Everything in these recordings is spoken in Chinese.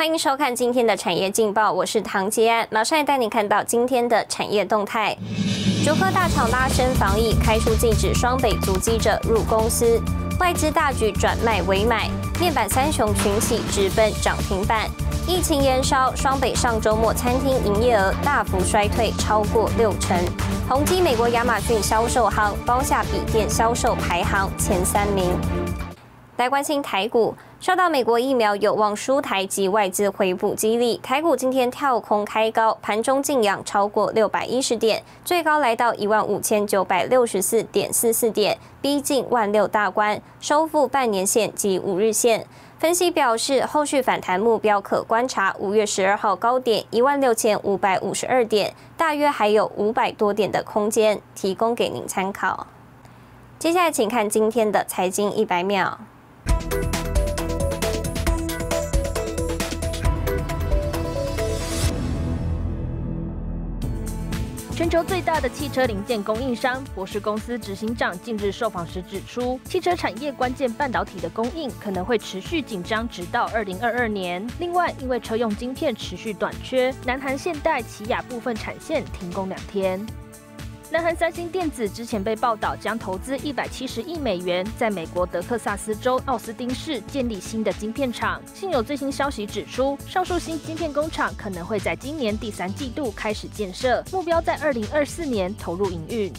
欢迎收看今天的产业劲报，我是唐吉安，马上带你看到今天的产业动态。竹科大厂拉升防疫，开出禁止双北足迹者入公司，外资大举转卖为买，面板三雄群起直奔涨停板。疫情延烧，双北上周末餐厅营业额大幅衰退，超过六成。宏基美国亚马逊销售行包下笔电销售排行前三名。来关心台股，受到美国疫苗有望输台及外资回补激励，台股今天跳空开高，盘中净扬超过六百一十点，最高来到一万五千九百六十四点四四点，逼近万六大关，收复半年线及五日线。分析表示，后续反弹目标可观察五月十二号高点一万六千五百五十二点，大约还有五百多点的空间，提供给您参考。接下来，请看今天的财经一百秒。全球最大的汽车零件供应商博士公司执行长近日受访时指出，汽车产业关键半导体的供应可能会持续紧张，直到二零二二年。另外，因为车用晶片持续短缺，南韩现代、起亚部分产线停工两天。南韩三星电子之前被报道将投资一百七十亿美元，在美国德克萨斯州奥斯汀市建立新的晶片厂。现有最新消息指出，上述新晶片工厂可能会在今年第三季度开始建设，目标在二零二四年投入营运。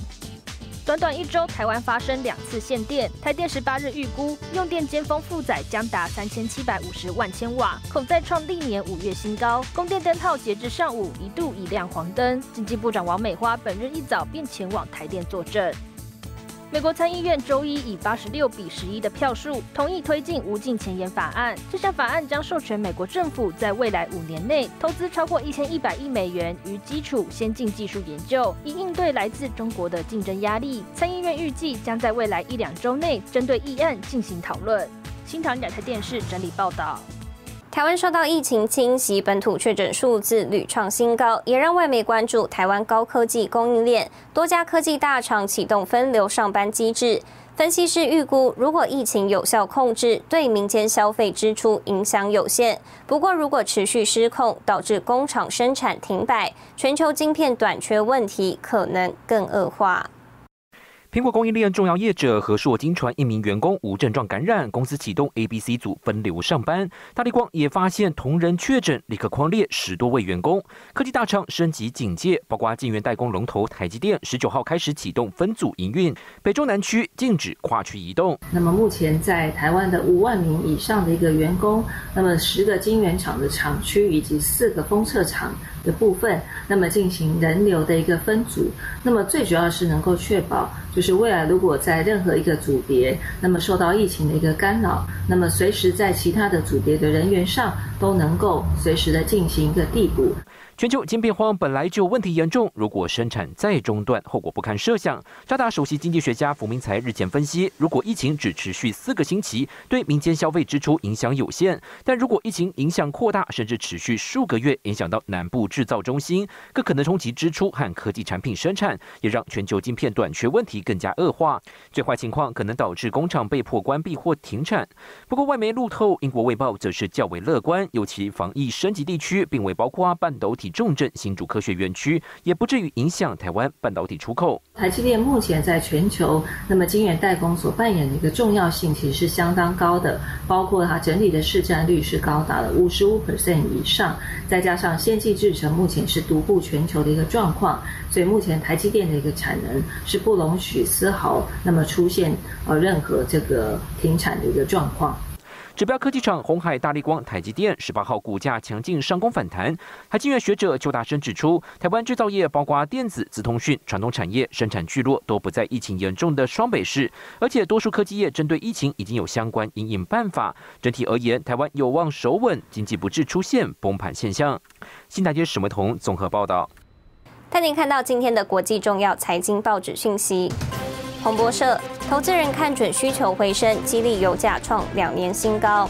短短一周，台湾发生两次限电。台电十八日预估，用电尖峰负载将达三千七百五十万千瓦，恐再创历年五月新高。供电灯泡截至上午一度已亮黄灯。经济部长王美花本日一早便前往台电作证。美国参议院周一以八十六比十一的票数同意推进无尽前沿法案。这项法案将授权美国政府在未来五年内投资超过一千一百亿美元于基础先进技术研究，以应对来自中国的竞争压力。参议院预计将在未来一两周内针对议案进行讨论。新唐亚太电视整理报道。台湾受到疫情侵袭，本土确诊数字屡创新高，也让外媒关注台湾高科技供应链。多家科技大厂启动分流上班机制。分析师预估，如果疫情有效控制，对民间消费支出影响有限。不过，如果持续失控，导致工厂生产停摆，全球晶片短缺问题可能更恶化。苹果供应链重要业者和硕金传一名员工无症状感染，公司启动 A、B、C 组分流上班。大力光也发现同仁确诊，立刻框列十多位员工。科技大厂升级警戒，包括晶圆代工龙头台积电，十九号开始启动分组营运，北中南区禁止跨区移动。那么目前在台湾的五万名以上的一个员工，那么十个晶圆厂的厂区以及四个封测厂。的部分，那么进行人流的一个分组，那么最主要是能够确保，就是未来如果在任何一个组别，那么受到疫情的一个干扰，那么随时在其他的组别的人员上都能够随时的进行一个递补。全球晶片荒本来就问题严重，如果生产再中断，后果不堪设想。渣打首席经济学家福明才日前分析，如果疫情只持续四个星期，对民间消费支出影响有限；但如果疫情影响扩大，甚至持续数个月，影响到南部制造中心，更可能冲击支出和科技产品生产，也让全球晶片短缺问题更加恶化。最坏情况可能导致工厂被迫关闭或停产。不过，外媒路透，英国卫报则是较为乐观，尤其防疫升级地区，并未包括半导体。重镇新竹科学园区也不至于影响台湾半导体出口。台积电目前在全球，那么晶圆代工所扮演的一个重要性其实是相当高的，包括它整体的市占率是高达了五十五 percent 以上，再加上先进制目前是独步全球的一个状况，所以目前台积电的一个产能是不容许丝毫那么出现呃任何这个停产的一个状况。指标科技厂红海、大力光、台积电十八号股价强劲上攻反弹。台经院学者邱大生指出，台湾制造业包括电子、资通讯、传统产业生产聚落都不在疫情严重的双北市，而且多数科技业针对疫情已经有相关应应办法。整体而言，台湾有望守稳，经济不致出现崩盘现象。新台街史维彤综合报道。带您看到今天的国际重要财经报纸讯息。彭博社。投资人看准需求回升，激励油价创两年新高。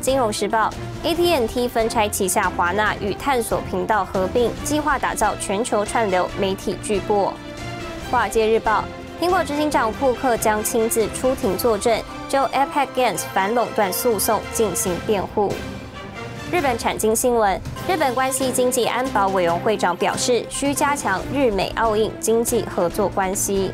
金融时报，AT&T 分拆旗下华纳与探索频道合并，计划打造全球串流媒体巨擘。华尔街日报，苹果执行长库克将亲自出庭作证，就 a p e c Games 反垄断诉讼进行辩护。日本产经新闻，日本关系经济安保委员会长表示，需加强日美澳印经济合作关系。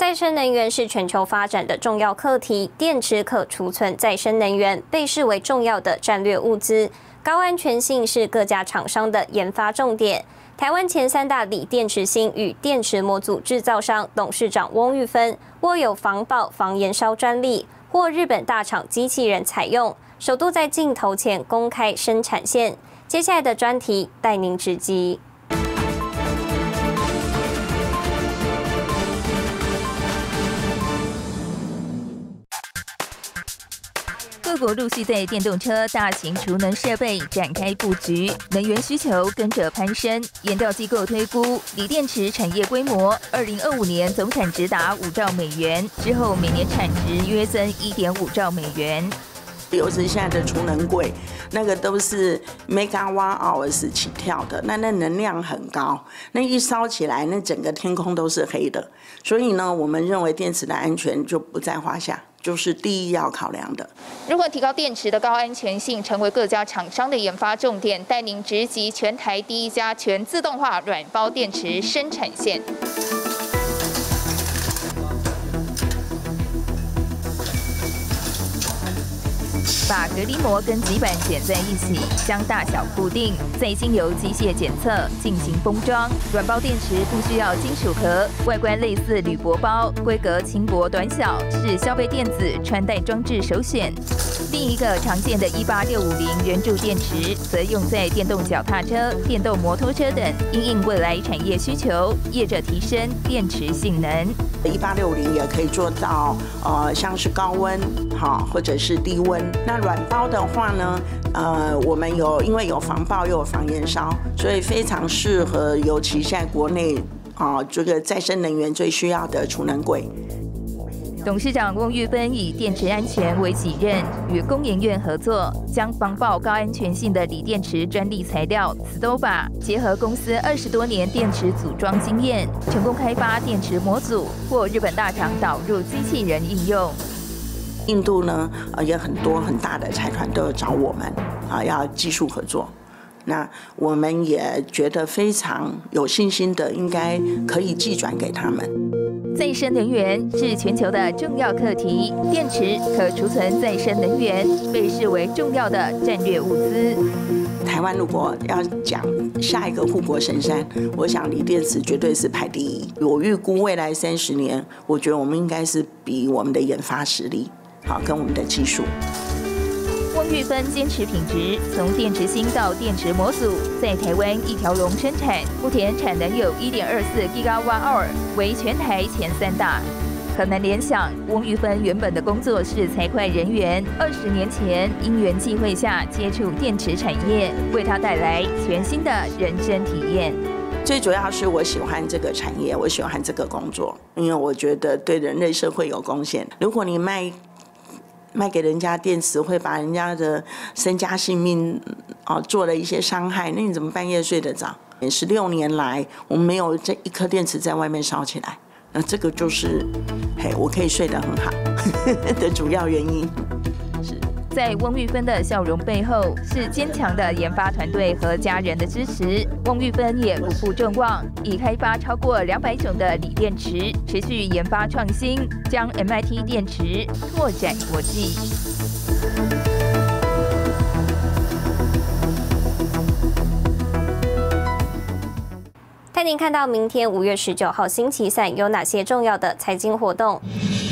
再生能源是全球发展的重要课题，电池可储存再生能源被视为重要的战略物资，高安全性是各家厂商的研发重点。台湾前三大锂电池芯与电池模组制造商董事长翁玉芬握有防爆防燃烧专利，获日本大厂机器人采用。首度在镜头前公开生产线，接下来的专题带您直击。国陆续对电动车、大型储能设备展开布局，能源需求跟着攀升。研调机构推估，锂电池产业规模，二零二五年总产值达五兆美元，之后每年产值约增一点五兆美元。尤其现在的储能柜，那个都是 megawatt hours 起跳的，那那能量很高，那一烧起来，那整个天空都是黑的。所以呢，我们认为电池的安全就不在话下，就是第一要考量的。如何提高电池的高安全性，成为各家厂商的研发重点，带您直击全台第一家全自动化软包电池生产线。把隔离膜跟极板剪在一起，将大小固定，再经由机械检测进行封装。软包电池不需要金属壳，外观类似铝箔包，规格轻薄短小，是消费电子穿戴装置首选。另一个常见的18650圆柱电池，则用在电动脚踏车、电动摩托车等，因应未来产业需求，业者提升电池性能。1860也可以做到，呃，像是高温，好，或者是低温。那软包的话呢，呃，我们有因为有防爆又有防燃烧，所以非常适合，尤其现在国内啊，这个再生能源最需要的储能柜。董事长翁玉芬以电池安全为己任，与工研院合作，将防爆高安全性的锂电池专利材料 Stoba 结合公司二十多年电池组装经验，成功开发电池模组，或日本大厂导入机器人应用。印度呢，呃，也很多很大的财团都有找我们，啊，要技术合作。那我们也觉得非常有信心的，应该可以寄转给他们。再生能源是全球的重要课题，电池可储存再生能源被视为重要的战略物资。台湾如果要讲下一个护国神山，我想锂电池绝对是排第一。我预估未来三十年，我觉得我们应该是比我们的研发实力好，跟我们的技术。翁玉芬坚持品质，从电池芯到电池模组，在台湾一条龙生产，目前产能有一点二四 Gigawatt，为全台前三大。很难联想，翁玉芬原本的工作是财会人员，二十年前因缘际会下接触电池产业，为他带来全新的人生体验。最主要是我喜欢这个产业，我喜欢这个工作，因为我觉得对人类社会有贡献。如果你卖。卖给人家电池会把人家的身家性命哦做了一些伤害，那你怎么半夜睡得着？十六年来，我们没有这一颗电池在外面烧起来，那这个就是嘿，我可以睡得很好 的主要原因。在翁玉芬的笑容背后，是坚强的研发团队和家人的支持。翁玉芬也不负众望，已开发超过两百种的锂电池，持续研发创新，将 MIT 电池拓展国际。带您看到明天五月十九号星期三有哪些重要的财经活动：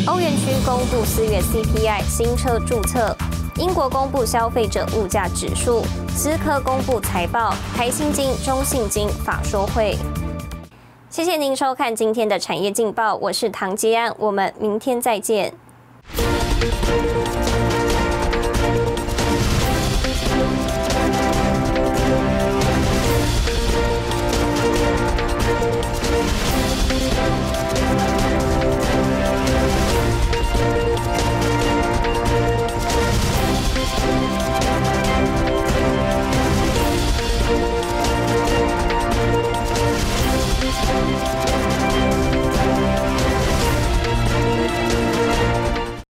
欧元区公布四月 CPI 新车注册。英国公布消费者物价指数，思科公布财报，台新金、中信金法说会。谢谢您收看今天的产业劲报，我是唐吉安，我们明天再见。